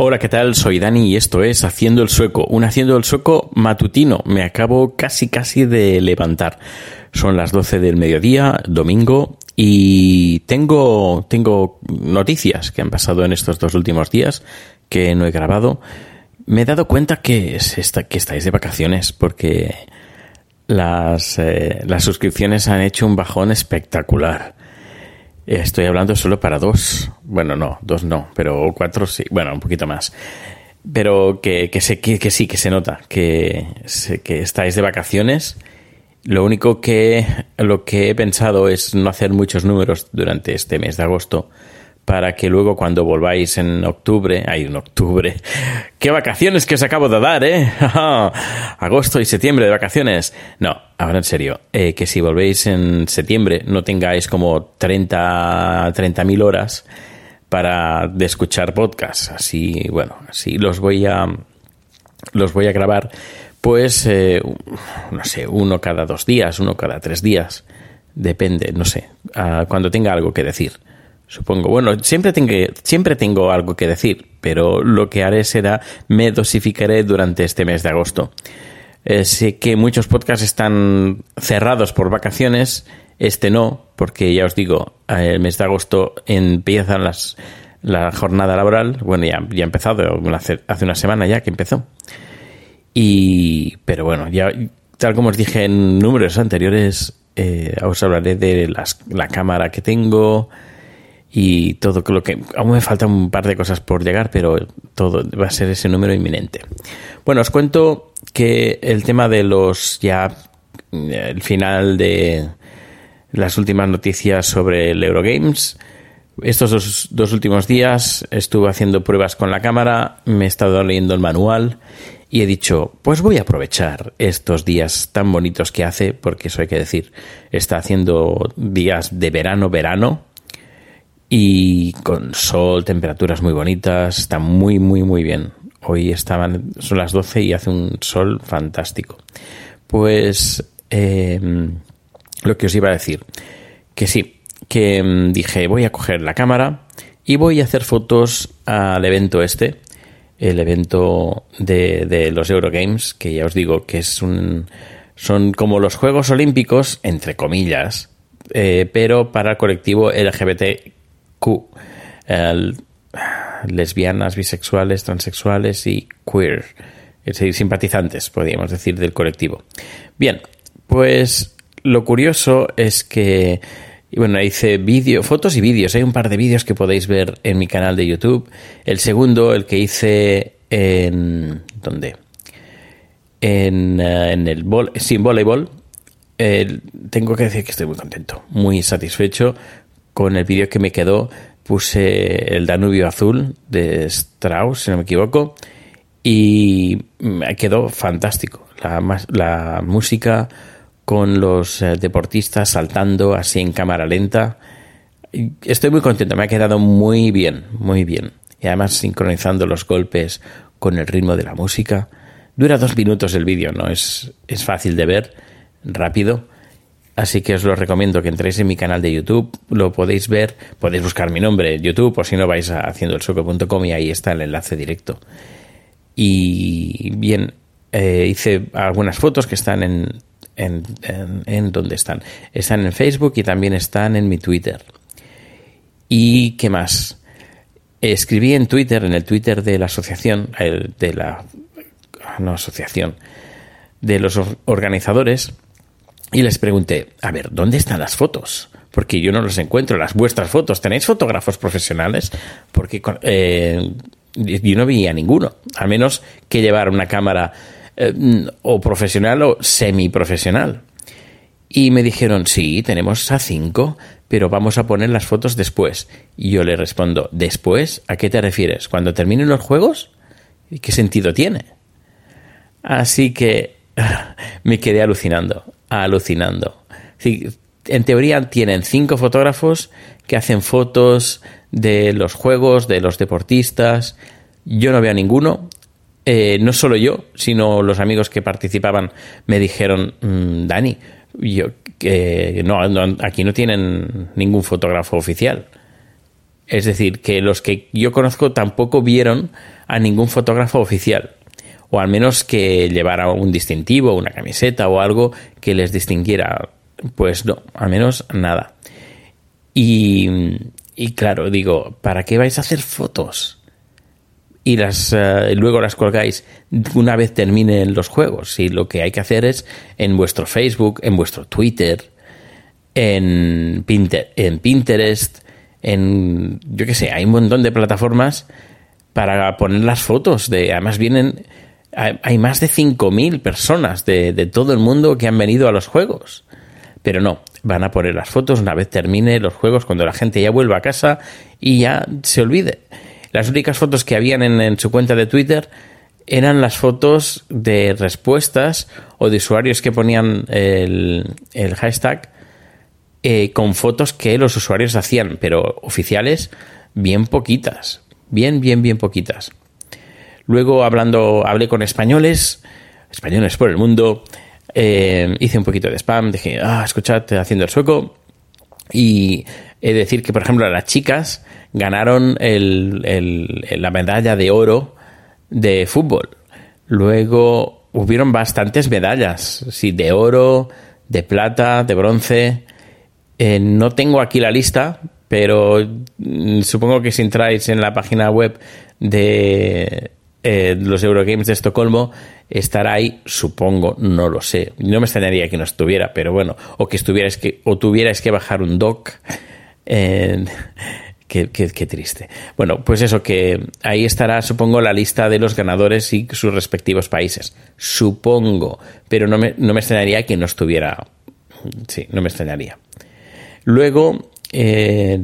Hola, ¿qué tal? Soy Dani y esto es Haciendo el Sueco, un Haciendo el Sueco matutino. Me acabo casi casi de levantar. Son las 12 del mediodía, domingo, y tengo, tengo noticias que han pasado en estos dos últimos días que no he grabado. Me he dado cuenta que, se que estáis de vacaciones porque las, eh, las suscripciones han hecho un bajón espectacular. Estoy hablando solo para dos. Bueno, no, dos no, pero cuatro sí. Bueno, un poquito más. Pero que, que, sé, que, que sí, que se nota, que, que estáis de vacaciones. Lo único que, lo que he pensado es no hacer muchos números durante este mes de agosto para que luego cuando volváis en octubre, ay, en octubre, qué vacaciones que os acabo de dar, ¿eh? Agosto y septiembre de vacaciones. No, ahora en serio, eh, que si volvéis en septiembre no tengáis como 30 30.000 horas para de escuchar podcasts. Así, bueno, así los voy a los voy a grabar, pues, eh, no sé, uno cada dos días, uno cada tres días. Depende, no sé, cuando tenga algo que decir. Supongo, bueno, siempre tengo, siempre tengo algo que decir, pero lo que haré será me dosificaré durante este mes de agosto. Eh, sé que muchos podcasts están cerrados por vacaciones, este no, porque ya os digo, eh, el mes de agosto empiezan las, la jornada laboral, bueno, ya, ya ha empezado, hace una semana ya que empezó. Y, pero bueno, ya, tal como os dije en números anteriores, eh, os hablaré de las- la cámara que tengo y todo lo que. Aún me faltan un par de cosas por llegar, pero todo va a ser ese número inminente. Bueno, os cuento que el tema de los ya. El final de las últimas noticias sobre el Eurogames. Estos dos últimos días estuve haciendo pruebas con la cámara, me he estado leyendo el manual y he dicho, pues voy a aprovechar estos días tan bonitos que hace, porque eso hay que decir, está haciendo días de verano, verano, y con sol, temperaturas muy bonitas, está muy, muy, muy bien. Hoy estaban, son las 12 y hace un sol fantástico. Pues eh, lo que os iba a decir, que sí, que mm, dije voy a coger la cámara y voy a hacer fotos al evento este, el evento de, de los Eurogames, que ya os digo que es un, son como los Juegos Olímpicos, entre comillas, eh, pero para el colectivo LGBTQ, lesbianas, bisexuales, transexuales y queer, es decir, simpatizantes, podríamos decir, del colectivo. Bien, pues lo curioso es que, y bueno, hice vídeo, fotos y vídeos. Hay un par de vídeos que podéis ver en mi canal de YouTube. El segundo, el que hice en... ¿Dónde? En, eh, en el vol sí, en voleibol. Tengo que decir que estoy muy contento, muy satisfecho con el vídeo que me quedó. Puse el Danubio Azul de Strauss, si no me equivoco, y me quedó fantástico. La, la música con los eh, deportistas saltando así en cámara lenta. Estoy muy contento, me ha quedado muy bien, muy bien. Y además sincronizando los golpes con el ritmo de la música. Dura dos minutos el vídeo, no es, es fácil de ver. rápido. Así que os lo recomiendo que entréis en mi canal de YouTube, lo podéis ver, podéis buscar mi nombre en YouTube o si no vais a haciendoelsueco.com y ahí está el enlace directo. Y bien, eh, hice algunas fotos que están en, en, en, donde están. Están en Facebook y también están en mi Twitter. ¿Y qué más? Escribí en Twitter, en el Twitter de la asociación, de la no asociación, de los or- organizadores, y les pregunté, a ver, ¿dónde están las fotos? Porque yo no los encuentro, las vuestras fotos. ¿Tenéis fotógrafos profesionales? Porque eh, yo no veía ninguno, a menos que llevar una cámara eh, o profesional o semiprofesional. Y me dijeron, sí, tenemos a cinco, pero vamos a poner las fotos después. Y yo le respondo, ¿después? ¿A qué te refieres? ¿Cuando terminen los juegos? ¿Y qué sentido tiene? Así que me quedé alucinando, alucinando. En teoría tienen cinco fotógrafos que hacen fotos de los juegos, de los deportistas. Yo no veo a ninguno. Eh, no solo yo, sino los amigos que participaban me dijeron, "Mm, Dani, yo, que no, aquí no tienen ningún fotógrafo oficial. Es decir, que los que yo conozco tampoco vieron a ningún fotógrafo oficial. O al menos que llevara un distintivo, una camiseta o algo que les distinguiera. Pues no, al menos nada. Y claro, digo, ¿para qué vais a hacer fotos? Y las eh, luego las colgáis una vez terminen los juegos. Y lo que hay que hacer es en vuestro Facebook, en vuestro Twitter, en, Pinter- en Pinterest, en yo qué sé, hay un montón de plataformas para poner las fotos. De, además vienen, hay, más de 5.000 personas de, de todo el mundo que han venido a los juegos. Pero no, van a poner las fotos una vez termine los juegos, cuando la gente ya vuelva a casa y ya se olvide. Las únicas fotos que habían en, su cuenta de Twitter eran las fotos de respuestas o de usuarios que ponían el, el hashtag eh, con fotos que los usuarios hacían, pero oficiales, bien poquitas. Bien, bien, bien poquitas. Luego, hablando, hablé con españoles, españoles por el mundo, eh, hice un poquito de spam, dije, ah, escuchad, haciendo el sueco. Y de decir que, por ejemplo, las chicas ganaron el- la medalla de oro de fútbol. Luego hubieron bastantes medallas, sí, de oro, de plata, de bronce. Eh, no tengo aquí la lista, pero mm, supongo que si entráis en la página web de eh, los Eurogames de Estocolmo, estará ahí, supongo, no lo sé. No me extrañaría que no estuviera, pero bueno, o que estuvierais que, o tuvierais que bajar un doc. Qué, triste. Bueno, pues eso, que ahí estará, supongo, la lista de los ganadores y sus respectivos países. Supongo, pero no me, no me extrañaría que no estuviera. Sí, no me extrañaría. Luego, eh,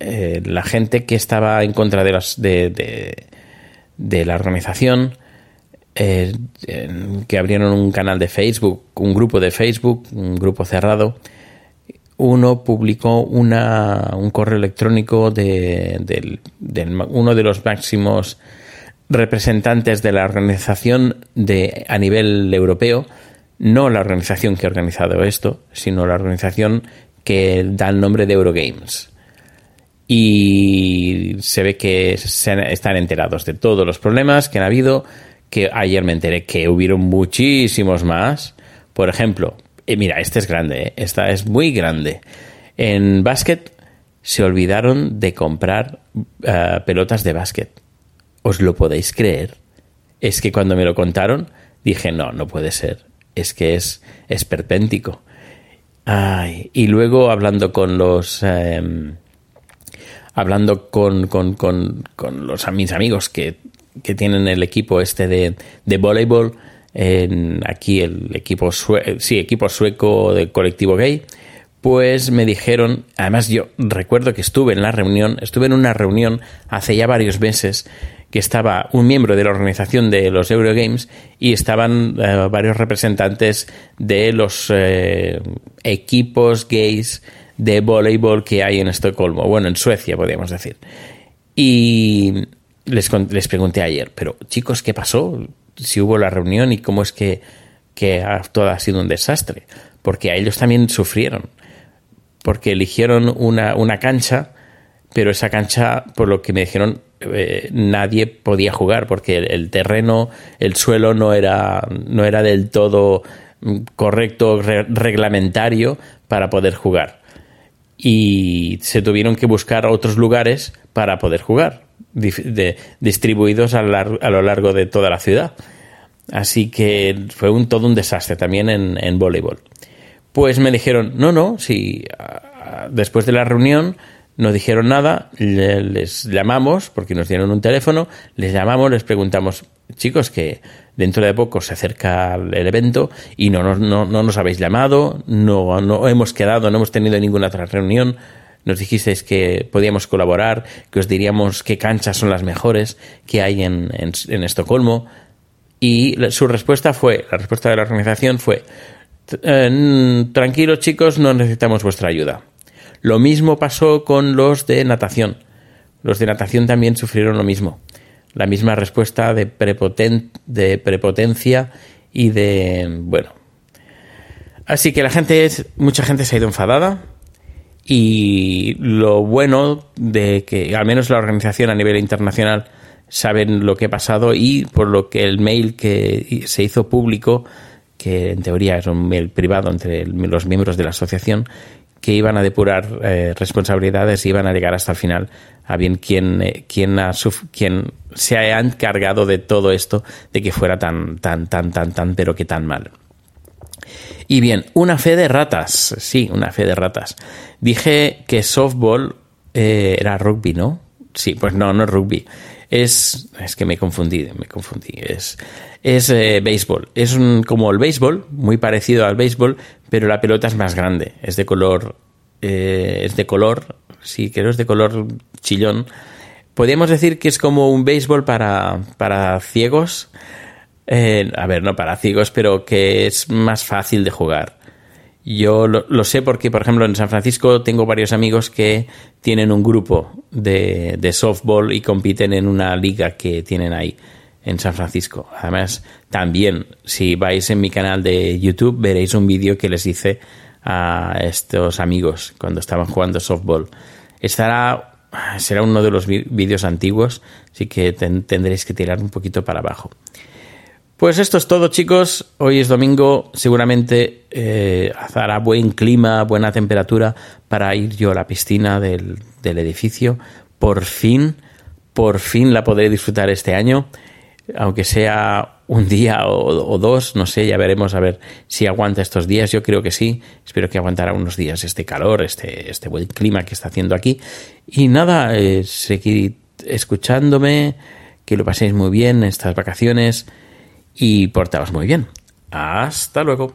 eh, la gente que estaba en contra de, las, de, de- de la organización, eh, que abrieron un canal de Facebook, un grupo de Facebook, un grupo cerrado, uno publicó una, un correo electrónico de, uno de los máximos representantes de la organización de, a nivel europeo, no la organización que ha organizado esto, sino la organización que da el nombre de Eurogames. Y se ve que se están enterados de todos los problemas que han habido, que ayer me enteré que hubieron muchísimos más. Por ejemplo, eh, mira, este es grande, eh, esta es muy grande. En básquet se olvidaron de comprar eh, pelotas de básquet. ¿Os lo podéis creer? Es que cuando me lo contaron dije, no, no puede ser. Es que es esperpéntico. Ay, y luego hablando con los... em, hablando con, con, con, con los, mis amigos que, que tienen el equipo este de, de voleibol, en, aquí el equipo, sue- sí, equipo sueco del colectivo gay, pues me dijeron, además yo recuerdo que estuve en la reunión, estuve en una reunión hace ya varios meses que estaba un miembro de la organización de los Eurogames y estaban eh, varios representantes de los eh, equipos gays de voleibol que hay en Estocolmo, bueno, en Suecia podríamos decir. Y les, les pregunté ayer, pero chicos, ¿qué pasó? Si hubo la reunión y cómo es que que todo ha sido un desastre, porque a ellos también sufrieron, porque eligieron una, una cancha, pero esa cancha, por lo que me dijeron, eh, nadie podía jugar, porque el, terreno, el suelo no era, no era del todo mm, correcto, re- reglamentario para poder jugar. Y se tuvieron que buscar otros lugares para poder jugar, distribuidos a, lar- a lo largo de toda la ciudad. Así que fue un, todo un desastre también en, voleibol. Pues me dijeron, no, no, si después de la reunión no dijeron nada, le- les llamamos, porque nos dieron un teléfono, les llamamos, les preguntamos, chicos, que dentro de poco se acerca el evento y no, nos- no, no nos habéis llamado, no, no hemos quedado, no hemos tenido ninguna otra reunión, nos dijisteis que podíamos colaborar, que os diríamos qué canchas son las mejores que hay en, en, Estocolmo. Y su respuesta fue, la respuesta de la organización fue, "T- eh, tranquilos chicos, no necesitamos vuestra ayuda. Lo mismo pasó con los de natación. Los de natación también sufrieron lo mismo. La misma respuesta de, prepoten- de prepotencia y de... bueno. Así que la gente, es- mucha gente se ha ido enfadada y lo bueno de que al menos la organización a nivel internacional saben lo que ha pasado y por lo que el mail que se hizo público, que en teoría es un mail privado entre los miembros de la asociación, que iban a depurar eh, responsabilidades y iban a llegar hasta el final a bien quién, eh, quién, ha quién se ha encargado de todo esto, de que fuera tan, tan, tan, tan, tan, pero que tan mal. Y bien, una fe de ratas. Sí, una fe de ratas. Dije que softball eh, era rugby, ¿no? Sí, pues no, no es rugby. Es, es que me confundí, me confundí. Es, es eh, béisbol. Es un- como el béisbol, muy parecido al béisbol, pero la pelota es más grande. Es de color, eh, es de color, sí, creo es de color chillón. Podríamos decir que es como un béisbol para, para ciegos. Eh, a ver, no para ciegos, pero que es más fácil de jugar. Yo lo, sé porque, por ejemplo, en San Francisco tengo varios amigos que tienen un grupo de, de softball y compiten en una liga que tienen ahí en San Francisco. Además, también, si vais en mi canal de YouTube, veréis un vídeo que les hice a estos amigos cuando estaban jugando softball. Estará, será uno de los vídeos antiguos, así que ten- tendréis que tirar un poquito para abajo. Pues esto es todo, chicos. Hoy es domingo. Seguramente eh, hará buen clima, buena temperatura para ir yo a la piscina del, del edificio. Por fin, por fin la podré disfrutar este año. Aunque sea un día o, dos, no sé, ya veremos a ver si aguanta estos días. Yo creo que sí. Espero que aguantará unos días este calor, este, este buen clima que está haciendo aquí. Y nada, eh, seguid escuchándome. Que lo paséis muy bien en estas vacaciones y portaos muy bien. Hasta luego.